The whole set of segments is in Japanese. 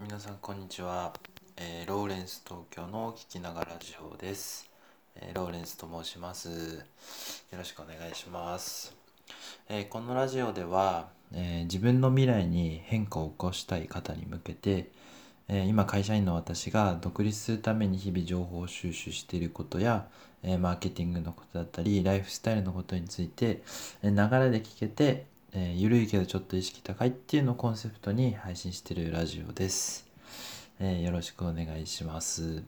皆さんこんにちは、えーローレンス東京の聞きながらラジオです、えーローレンスと申します。よろしくお願いします、えーこのラジオでは、えー自分の未来に変化を起こしたい方に向けて、えー今会社員の私が独立するために日々情報収集していることや、えーマーケティングのことだったりライフスタイルのことについてえーながらで聞けて、えーゆるいけどちょっと意識高いっていうのをコンセプトに配信してるラジオです、えーよろしくお願いします。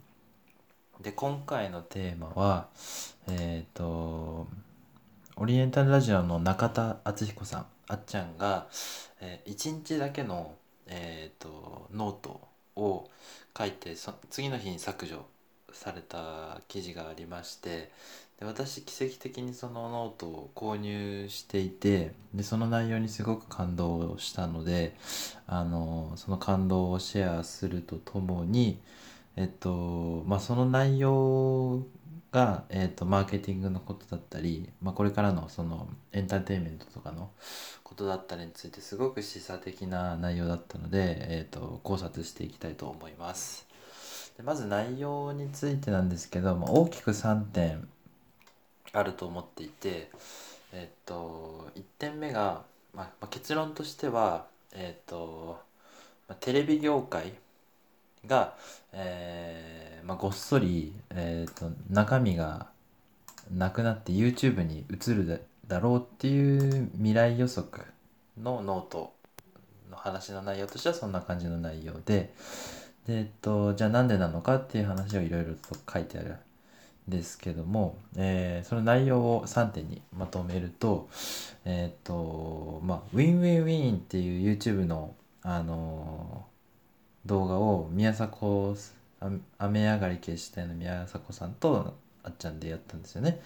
で今回のテーマはえっ、とオリエンタルラジオの中田敦彦さん。あっちゃんが、え1日だけの、えー、とノートを書いてそ次の日に削除された記事がありましてで私奇跡的にそのノートを購入していてでその内容にすごく感動したのであのその感動をシェアするとともにえっとまあその内容が、えっと、マーケティングのことだったり、まあ、これからのそのエンターテインメントとかのことだったりについてすごく示唆的な内容だったので、えっと、考察していきたいと思います。でまず内容についてなんですけど、まあ、大きく3点あると思っていて、えっと、1点目が、まあまあ、結論としては、えっとまあ、テレビ業界が、えーまあ、ごっそり、えー、と中身がなくなって YouTube に移るだろうっていう未来予測のノートの話の内容としてはそんな感じの内容で、えっと、じゃあなんでなのかっていう話をいろいろと書いてあるんですけども、えーその内容を3点にまとめるとえっとまあ WinWinWiiin っていう YouTube のあの動画を宮迫雨上がり決死隊の宮迫さんとあっちゃんでやったんですよね。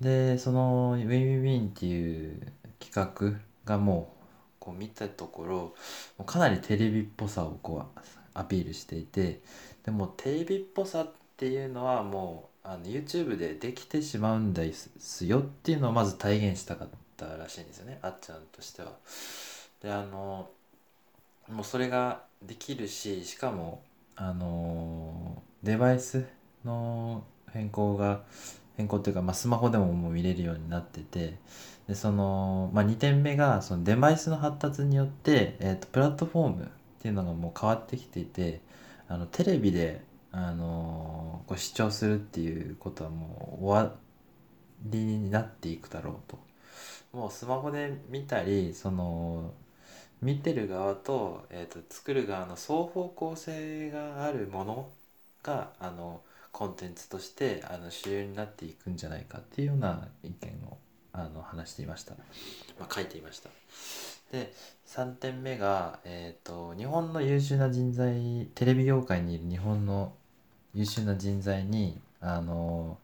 でその「WinWinWiiin」っていう企画がもうこう見たところかなりテレビっぽさをこうアピールしていてでもテレビっぽさっていうのはもうあの YouTube でできてしまうんですよっていうのをまず体現したかったらしいんですよねあっちゃんとしては。であのもうそれができるししかもあのデバイスの変更が変更っていうか、まあ、スマホでももう見れるようになっててでその、まあ、2点目がそのデバイスの発達によって、えー、とプラットフォームっていうのがもう変わってきていてあのテレビで、あのこう視聴するっていうことはもう終わりになっていくだろうと。もうスマホで見たりその見てる側と,、えー、と作る側の双方向性があるものがあのコンテンツとしてあの主流になっていくんじゃないかっていうような意見をあの話していました、まあ、書いていましたで3点目が、えー、と日本の優秀な人材テレビ業界にいる日本の優秀な人材にあの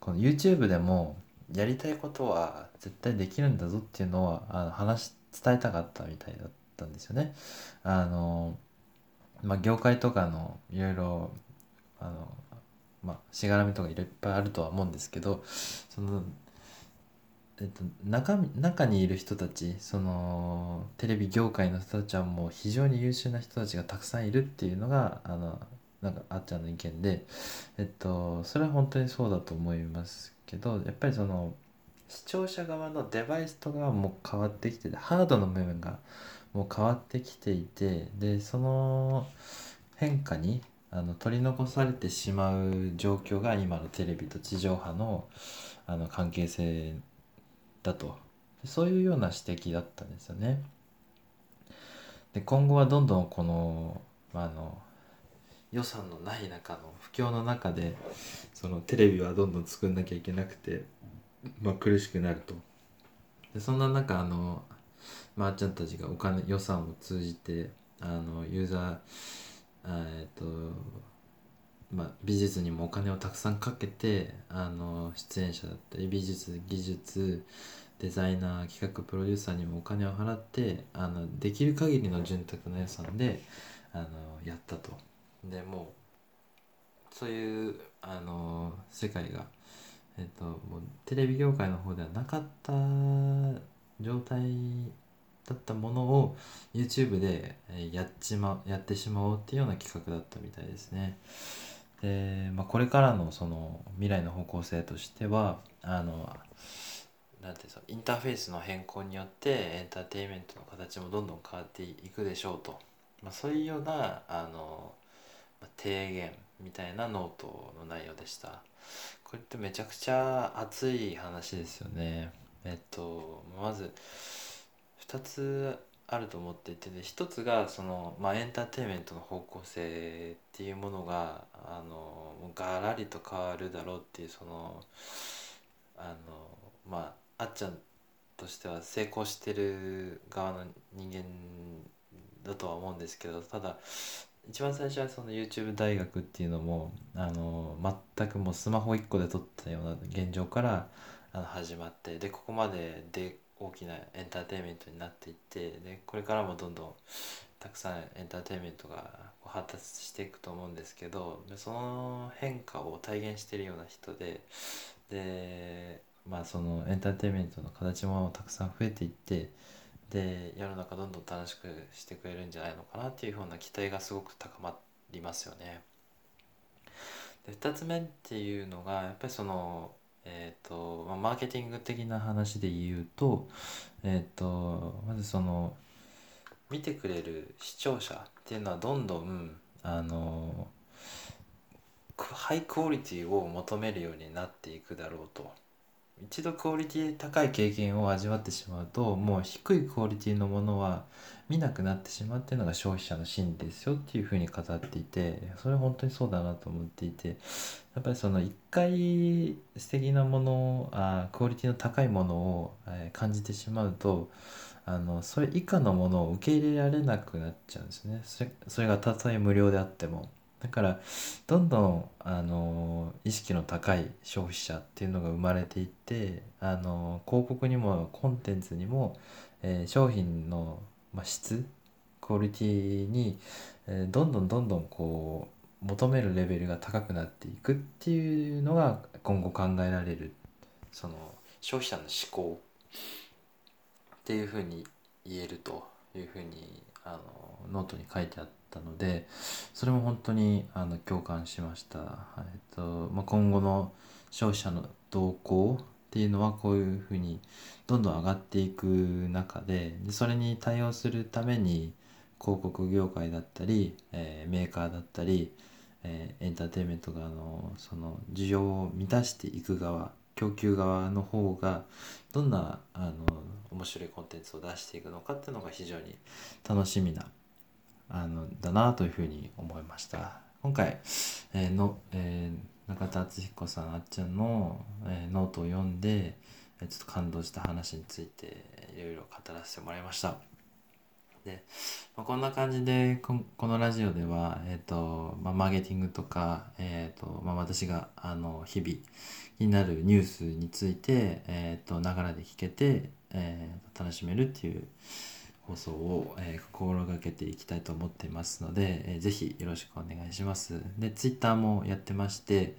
この YouTube でもやりたいことは絶対できるんだぞっていうのはあの話伝えたかったみたいだったんですよね。あのまあ業界とかのいろいろあのまあしがらみとかいっぱいあるとは思うんですけどそのえっと中中にいる人たちそのテレビ業界の人たちはもう非常に優秀な人たちがたくさんいるっていうのがあのなんかあっちゃんの意見でえっとそれは本当にそうだと思いますけどやっぱりその視聴者側のデバイスとかはもう変わってきててハードの部分がもう変わってきていてでその変化にあの取り残されてしまう状況が今のテレビと地上波のあの関係性だとそういうような指摘だったんですよね。で今後はどんどんこの,、まあ、の予算のない中の不況の中でそのテレビはどんどん作んなきゃいけなくて、まあ、苦しくなると。でそんな中あのまあ、あちゃんたちがお金予算を通じてあのユーザーえっとまあ美術にもお金をたくさんかけてあの出演者だったり美術技術デザイナー企画プロデューサーにもお金を払ってあのできる限りの潤沢な予算であのやったと。でもうそういうあの世界が、えっと、もうテレビ業界の方ではなかった状態だったものを YouTube でやっちまやってしまおうっていうような企画だったみたいですね。で、まあ、これからのその未来の方向性としてはあのなんていうインターフェースの変更によってエンターテインメントの形もどんどん変わっていくでしょうと、まあ、そういうようなあの、まあ、提言みたいなノートの内容でした。これってめちゃくちゃ熱い話ですよね。えっとまず2つあると思っていて1つがその、まあ、エンターテインメントの方向性っていうものがあのガラリと変わるだろうっていうそのあのまああっちゃんとしては成功してる側の人間だとは思うんですけどただ一番最初はその YouTube 大学っていうのもあの全くもうスマホ1個で撮ったような現状からあの始まってでここまでで大きなエンターテインメントになっていってでこれからもどんどんたくさんエンターテインメントが発達していくと思うんですけどその変化を体現してるような人ででまあそのエンターテインメントの形もたくさん増えていってで世の中どんどん楽しくしてくれるんじゃないのかなっていうふうな期待がすごく高まりますよね。で2つ目っていうのがやっぱりそのえーとまあ、マーケティング的な話で言うと,、えーと、まずその見てくれる視聴者っていうのはどんどんあのハイクオリティを求めるようになっていくだろうと。一度クオリティ高い経験を味わってしまうともう低いクオリティのものは見なくなってしまうっていうのが消費者の心理ですよっていうふうに語っていてそれ本当にそうだなと思っていてやっぱりその一回素敵なものあクオリティの高いものを、え、感じてしまうとあのそれ以下のものを受け入れられなくなっちゃうんですねそれそれがたとえ無料であっても。だからどんどんあの意識の高い消費者っていうのが生まれていってあの広告にもコンテンツにも、えー、商品の、まあ、質クオリティに、えー、どんどんどんどんこう求めるレベルが高くなっていくっていうのが今後考えられるその消費者の思考っていうふうに言えるというふうにあのノートに書いてあったのでそれも本当にあの共感しました、えっとまあ、今後の消費者の動向っていうのはこういうふうにどんどん上がっていく中ででそれに対応するために広告業界だったり、えー、メーカーだったり、えー、エンターテインメントがあのその需要を満たしていく側供給側の方がどんなあの面白いコンテンツを出していくのかっていうのが非常に楽しみなあのだなというふうに思いました。今回、えー、の、えー、中田敦彦さんあっちゃんの、えー、ノートを読んでちょっと感動した話についていろいろ語らせてもらいました。で、まあ、こんな感じでこのラジオでは、えーとまあ、マーケティングとか、えーとまあ、私があの日々気になるニュースについてながらで聞けて、えー、楽しめるっていう放送を、えー、心がけていきたいと思っていますので、えー、ぜひよろしくお願いします。で、ツイッターもやってまして、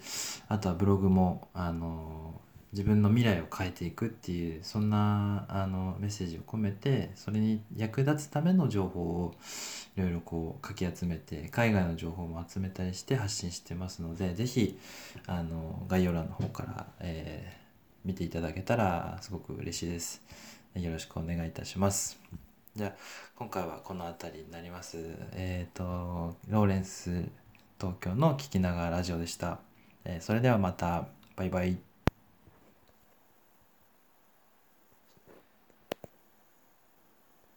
あとはブログも、あの自分の未来を変えていくっていうそんなあのメッセージを込めてそれに役立つための情報をいろいろこうかき集めて海外の情報も集めたりして発信してますので是非あの概要欄の方から、えー、見ていただけたらすごく嬉しいです。よろしくお願いいたします。じゃあ今回はこの辺りになります。えっ、ー、とローレンス東京の聞きながらラジオでした。えー、それではまたバイバイ。